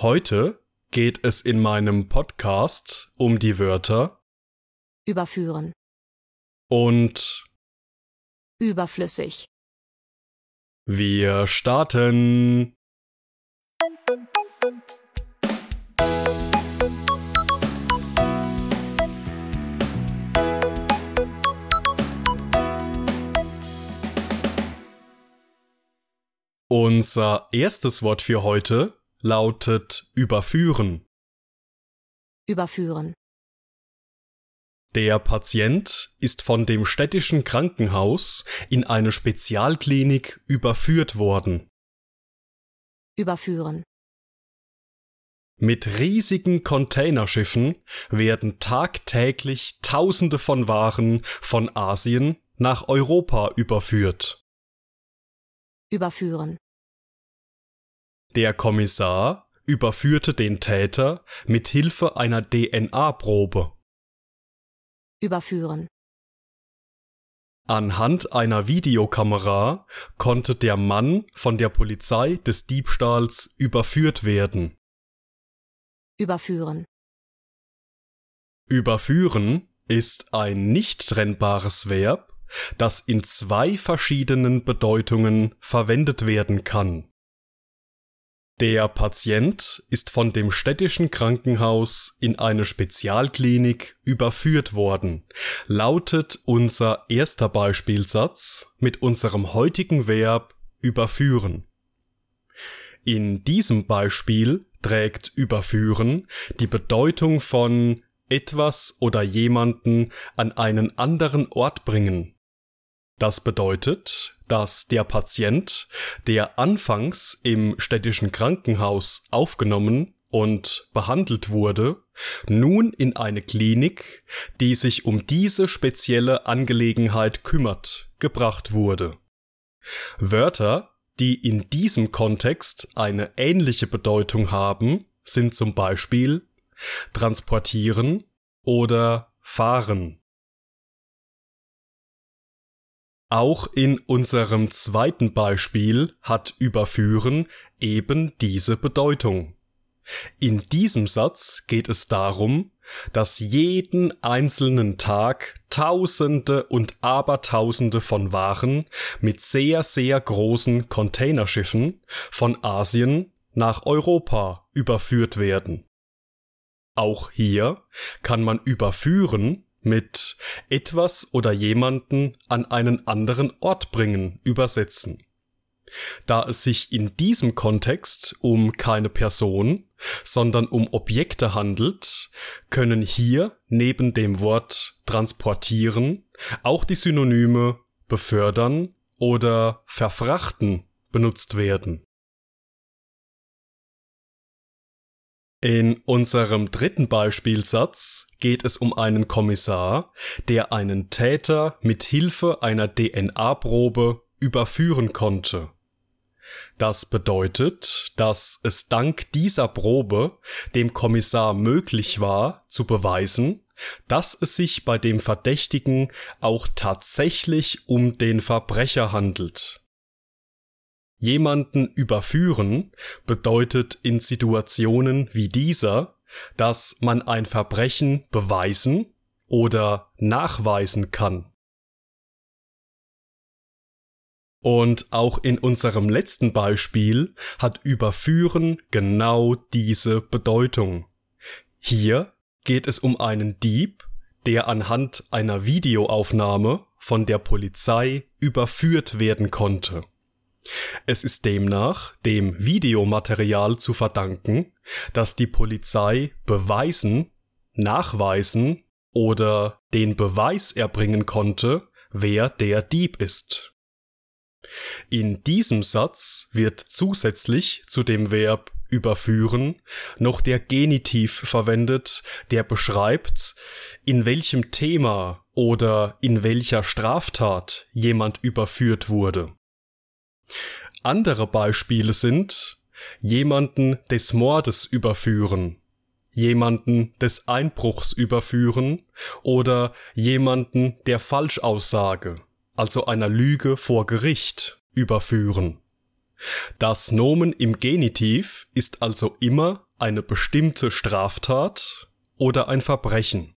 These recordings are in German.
Heute geht es in meinem Podcast um die Wörter überführen, und überflüssig, wir starten. Unser erstes Wort für heute lautet überführen. überführen, Der Patient ist von dem städtischen Krankenhaus in eine Spezialklinik überführt worden. überführen, Mit riesigen Containerschiffen werden tagtäglich Tausende von Waren von Asien nach Europa überführt. überführen, Der Kommissar überführte den Täter mit Hilfe einer DNA-Probe. überführen, Anhand einer Videokamera konnte der Mann von der Polizei des Diebstahls überführt werden. überführen, Überführen ist ein nicht trennbares Verb, das in zwei verschiedenen Bedeutungen verwendet werden kann. Der Patient ist von dem städtischen Krankenhaus in eine Spezialklinik überführt worden, lautet unser erster Beispielsatz mit unserem heutigen Verb überführen. In diesem Beispiel trägt überführen die Bedeutung von etwas oder jemanden an einen anderen Ort bringen. Das bedeutet, dass der Patient, der anfangs im städtischen Krankenhaus aufgenommen und behandelt wurde, nun in eine Klinik, die sich um diese spezielle Angelegenheit kümmert, gebracht wurde. Wörter, die in diesem Kontext eine ähnliche Bedeutung haben, sind zum Beispiel transportieren oder fahren. Auch in unserem zweiten Beispiel hat überführen eben diese Bedeutung. In diesem Satz geht es darum, dass jeden einzelnen Tag Tausende und Abertausende von Waren mit sehr, sehr großen Containerschiffen von Asien nach Europa überführt werden. Auch hier kann man überführen mit etwas oder jemanden an einen anderen Ort bringen übersetzen. Da es sich in diesem Kontext um keine Person, sondern um Objekte handelt, können hier neben dem Wort transportieren auch die Synonyme befördern oder verfrachten benutzt werden. In unserem dritten Beispielsatz geht es um einen Kommissar, der einen Täter mit Hilfe einer DNA-Probe überführen konnte. Das bedeutet, dass es dank dieser Probe dem Kommissar möglich war zu beweisen, dass es sich bei dem Verdächtigen auch tatsächlich um den Verbrecher handelt. Jemanden überführen bedeutet in Situationen wie dieser, dass man ein Verbrechen beweisen oder nachweisen kann. Und auch in unserem letzten Beispiel hat überführen genau diese Bedeutung. Hier geht es um einen Dieb, der anhand einer Videoaufnahme von der Polizei überführt werden konnte. Es ist demnach dem Videomaterial zu verdanken, dass die Polizei beweisen, nachweisen oder den Beweis erbringen konnte, wer der Dieb ist. In diesem Satz wird zusätzlich zu dem Verb überführen noch der Genitiv verwendet, der beschreibt, in welchem Thema oder in welcher Straftat jemand überführt wurde. Andere Beispiele sind jemanden des Mordes überführen, jemanden des Einbruchs überführen oder jemanden der Falschaussage, also einer Lüge vor Gericht, überführen. Das Nomen im Genitiv ist also immer eine bestimmte Straftat oder ein Verbrechen.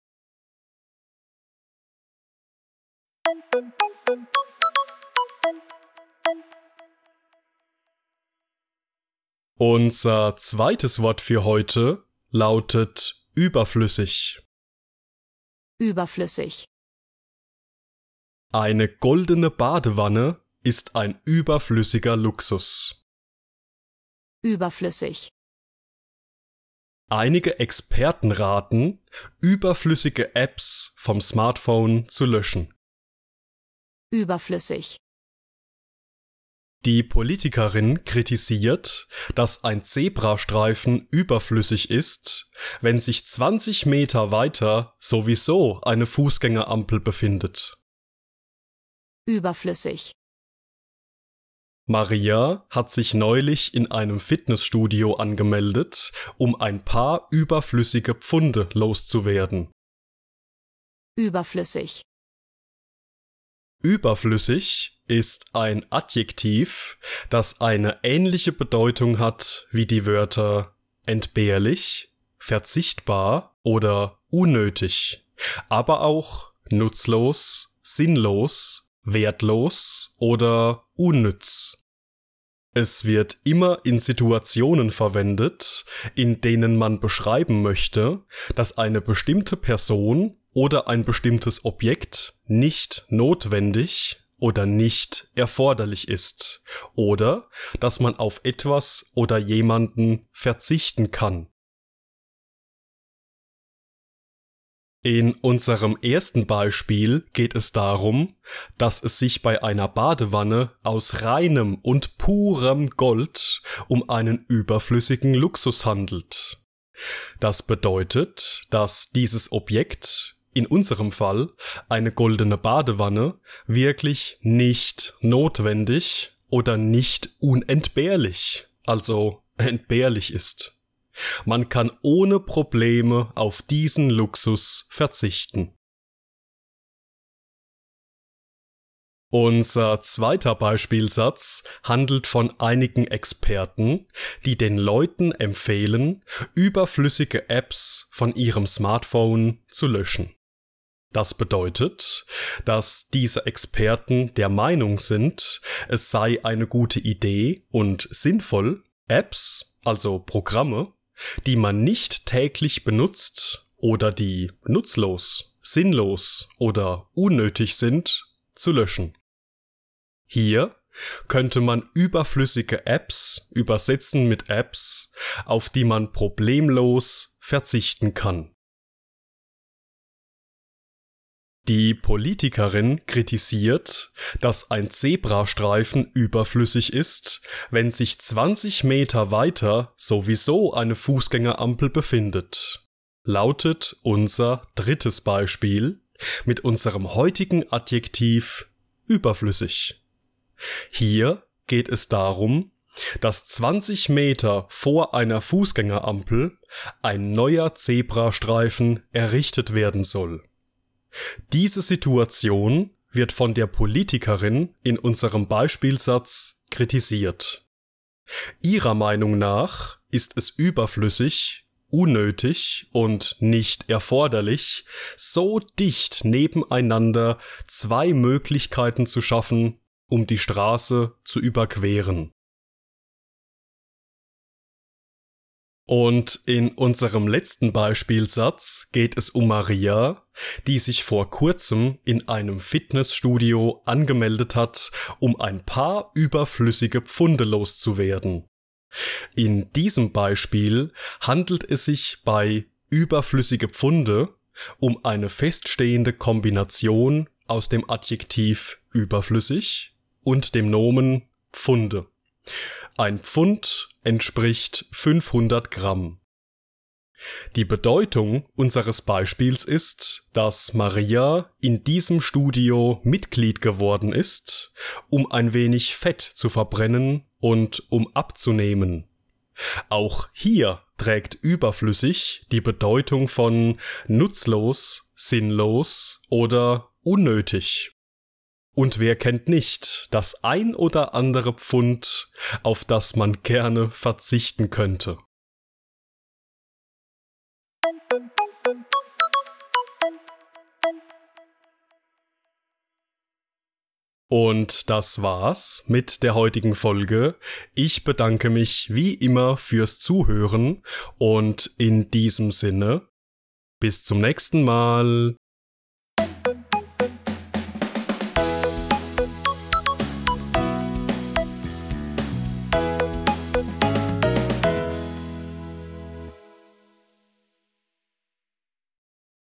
Unser zweites Wort für heute lautet überflüssig. Überflüssig. Eine goldene Badewanne ist ein überflüssiger Luxus. Überflüssig. Einige Experten raten, überflüssige Apps vom Smartphone zu löschen. Überflüssig. Die Politikerin kritisiert, dass ein Zebrastreifen überflüssig ist, wenn sich 20 Meter weiter sowieso eine Fußgängerampel befindet. Überflüssig. Maria hat sich neulich in einem Fitnessstudio angemeldet, um ein paar überflüssige Pfunde loszuwerden. Überflüssig. Überflüssig ist ein Adjektiv, das eine ähnliche Bedeutung hat wie die Wörter entbehrlich, verzichtbar oder unnötig, aber auch nutzlos, sinnlos, wertlos oder unnütz. Es wird immer in Situationen verwendet, in denen man beschreiben möchte, dass eine bestimmte Person oder ein bestimmtes Objekt nicht notwendig oder nicht erforderlich ist oder dass man auf etwas oder jemanden verzichten kann. In unserem ersten Beispiel geht es darum, dass es sich bei einer Badewanne aus reinem und purem Gold um einen überflüssigen Luxus handelt. Das bedeutet, dass dieses Objekt in unserem Fall eine goldene Badewanne wirklich nicht notwendig oder nicht unentbehrlich, also entbehrlich ist. Man kann ohne Probleme auf diesen Luxus verzichten. Unser zweiter Beispielsatz handelt von einigen Experten, die den Leuten empfehlen, überflüssige Apps von ihrem Smartphone zu löschen. Das bedeutet, dass diese Experten der Meinung sind, es sei eine gute Idee und sinnvoll, Apps, also Programme, die man nicht täglich benutzt oder die nutzlos, sinnlos oder unnötig sind, zu löschen. Hier könnte man überflüssige Apps übersetzen mit Apps, auf die man problemlos verzichten kann. Die Politikerin kritisiert, dass ein Zebrastreifen überflüssig ist, wenn sich 20 Meter weiter sowieso eine Fußgängerampel befindet. Lautet unser drittes Beispiel mit unserem heutigen Adjektiv überflüssig. Hier geht es darum, dass 20 Meter vor einer Fußgängerampel ein neuer Zebrastreifen errichtet werden soll. Diese Situation wird von der Politikerin in unserem Beispielsatz kritisiert. Ihrer Meinung nach ist es überflüssig, unnötig und nicht erforderlich, so dicht nebeneinander zwei Möglichkeiten zu schaffen, um die Straße zu überqueren. Und in unserem letzten Beispielsatz geht es um Maria, die sich vor kurzem in einem Fitnessstudio angemeldet hat, um ein paar überflüssige Pfunde loszuwerden. In diesem Beispiel handelt es sich bei überflüssige Pfunde um eine feststehende Kombination aus dem Adjektiv überflüssig und dem Nomen Pfunde. Ein Pfund entspricht 500 Gramm. Die Bedeutung unseres Beispiels ist, dass Maria in diesem Studio Mitglied geworden ist, um ein wenig Fett zu verbrennen und um abzunehmen. Auch hier trägt überflüssig die Bedeutung von nutzlos, sinnlos oder unnötig. Und wer kennt nicht das ein oder andere Pfund, auf das man gerne verzichten könnte? Und das war's mit der heutigen Folge. Ich bedanke mich wie immer fürs Zuhören und in diesem Sinne bis zum nächsten Mal.